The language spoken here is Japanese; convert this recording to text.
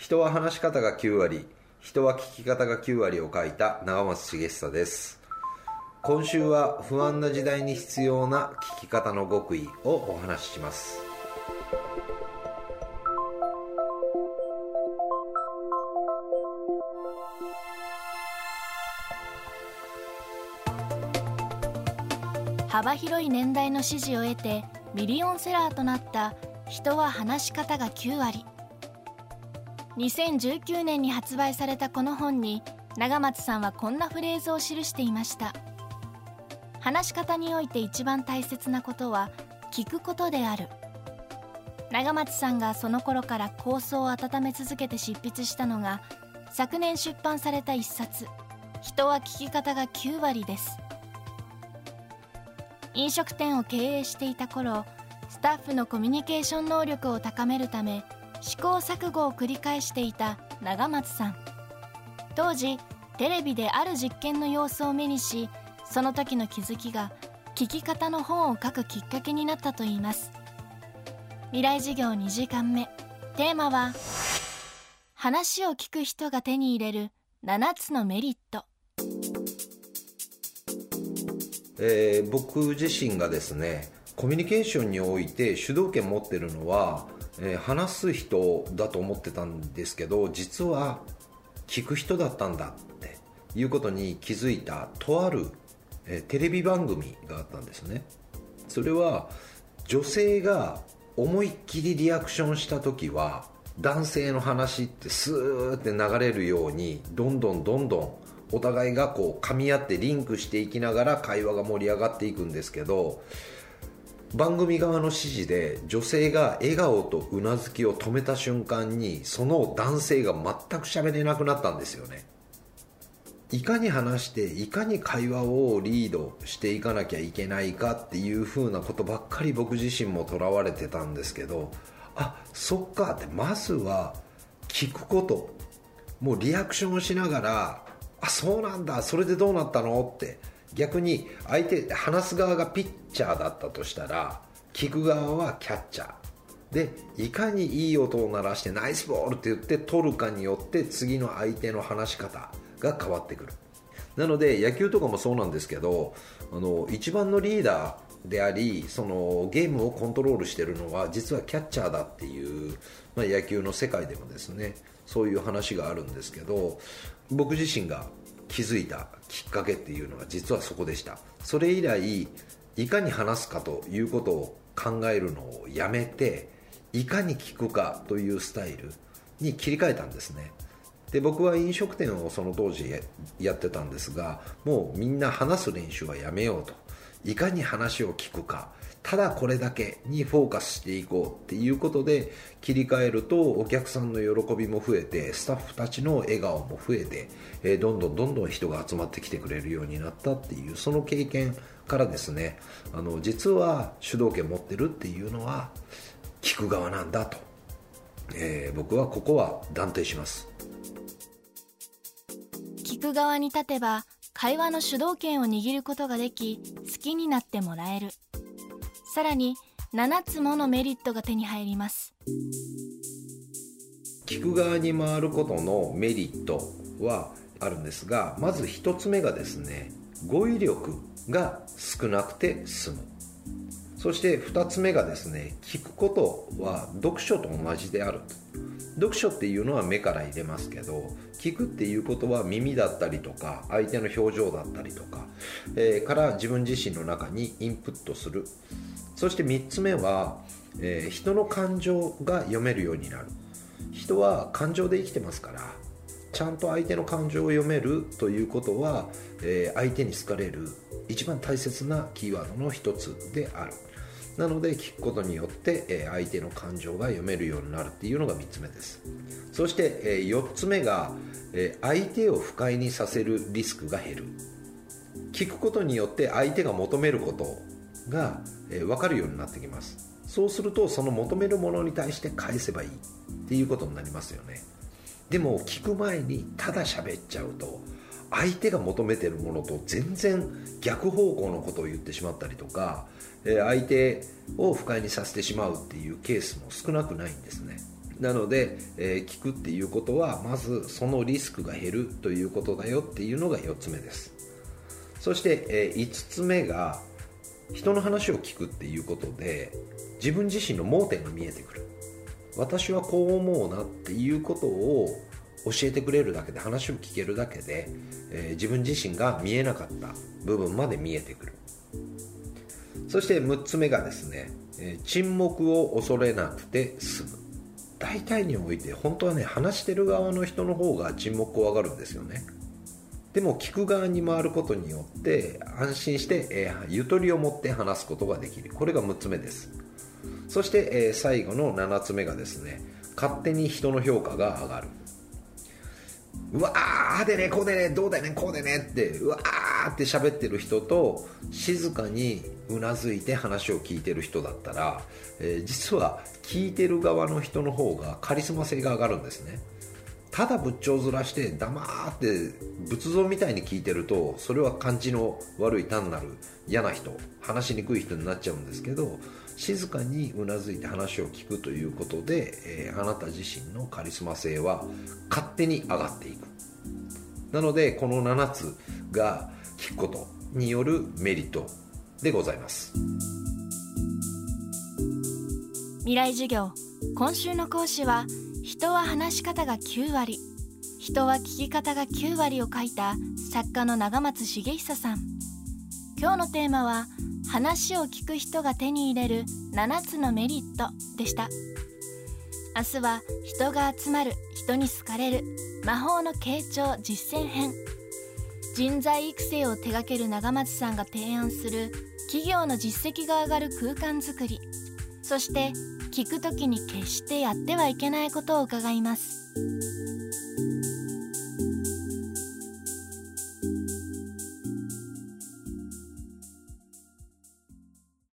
人は話し方が9割人は聞き方が9割を書いた長松茂久です。今週は不安な時代に必要な聞き方の極意をお話しします。幅広い年代の支持を得てミリオンセラーとなった人は話し方が9割。2019年に発売されたこの本に長松さんはこんなフレーズを記していました。話し方において一番大切なことは聞くことである。長松さんがその頃から構想を温め続けて執筆したのが昨年出版された一冊「人は聞き方が9割」です。飲食店を経営していた頃スタッフのコミュニケーション能力を高めるため試行錯誤を繰り返していた長松さん。当時テレビである実験の様子を目にしその時の気づきが聞き方の本を書くきっかけになったといいます。未来授業2時間目。テーマは話を聞く人が手に入れる7つのメリット。えー、僕自身がですねコミュニケーションにおいて主導権持ってるのはえー、話す人だと思ってたんですけど実は聞く人だったんだっていうことに気づいたとある、えー、テレビ番組があったんですね。それは女性が思いっきりリアクションした時は男性の話ってスーって流れるようにどんどんどんどんお互いがこう噛み合ってリンクしていきながら会話が盛り上がっていくんですけど番組側の指示で女性が笑顔とうなずきを止めた瞬間にその男性が全く喋れなくなったんですよね。いかに話していかに会話をリードしていかなきゃいけないかっていう風なことばっかり僕自身もとらわれてたんですけどあそっかってまずは聞くこと。もうリアクションをしながらあそうなんだそれでどうなったのって逆に相手話す側がピッチャーだったとしたら聞く側はキャッチャー。でいかにいい音を鳴らしてナイスボールって言って取るかによって次の相手の話し方が変わってくる。なので野球とかもそうなんですけどあの一番のリーダーでありそのゲームをコントロールしてるのは実はキャッチャーだっていう、まあ、野球の世界でもですねそういう話があるんですけど僕自身が気づいたきっかけっていうのが実はそこでした。それ以来いかに話すかということを考えるのをやめていかに聞くかというスタイルに切り替えたんですね。で僕は飲食店をその当時やってたんですがもうみんな話す練習はやめようと。いかに話を聞くかただこれだけにフォーカスしていこうっていうことで切り替えるとお客さんの喜びも増えてスタッフたちの笑顔も増えて、え、どんどんどんどん人が集まってきてくれるようになったっていうその経験からですねあの実は主導権持ってるっていうのは聞く側なんだと、えー、僕はここは断定します。聞く側に立てば会話の主導権を握ることができ好きになってもらえる。さらに7つものメリットが手に入ります。聞く側に回ることのメリットはあるんですがまず1つ目がですね語彙力が少なくて済む。そして2つ目がですね聞くことは読書と同じである読書っていうのは目から入れますけど聞くっていうことは耳だったりとか相手の表情だったりとか、えー、から自分自身の中にインプットする。そして3つ目は、えー、人の感情が読めるようになる。人は感情で生きてますからちゃんと相手の感情を読めるということは、えー、相手に好かれる一番大切なキーワードの一つである。なので聞くことによって、相手の感情が読めるようになるっていうのが3つ目です。そして、え、4つ目が、相手を不快にさせるリスクが減る。聞くことによって相手が求めることが、え、分かるようになってきます。そうするとその求めるものに対して返せばいいっていうことになりますよね。でも聞く前にただ喋っちゃうと相手が求めてるものと全然逆方向のことを言ってしまったりとか、相手を不快にさせてしまうっていうケースも少なくないんですね。なので、えー、聞くっていうことはまずそのリスクが減るということだよっていうのが4つ目です。そして、えー、5つ目が人の話を聞くっていうことで自分自身の盲点が見えてくる。私はこう思うなっていうことを教えてくれるだけで話を聞けるだけで、えー、自分自身が見えなかった部分まで見えてくる。そして6つ目がですね、え、沈黙を恐れなくて済む。大体において本当はね話してる側の人の方が沈黙怖がるんですよね。でも聞く側に回ることによって安心して、えー、ゆとりを持って話すことができる。これが6つ目です。そして、えー、最後の7つ目がですね勝手に人の評価が上がる。うわーでねこうでねどうだねこうでねってうわーって喋ってる人と静かにうなずいて話を聞いてる人だったら、えー、実は聞いてる側の人の方がカリスマ性が上がるんですね。ただ仏頂面して黙って仏像みたいに聞いてるとそれは感じの悪い単なる嫌な人話しにくい人になっちゃうんですけど静かにうなずいて話を聞くということで、えー、あなた自身のカリスマ性は勝手に上がっていく。なのでこの7つが聞くことによるメリットでございます。未来授業。今週の講師は人は話し方が9割。人は聞き方が9割を書いた作家の長松茂久さん。今日のテーマは話を聞く人が手に入れる7つのメリットでした。明日は人が集まる人に好かれる魔法の傾聴実践編。人材育成を手掛ける長松さんが提案する企業の実績が上がる空間づくり。そして聞く時に決してやってはいけないことを伺います。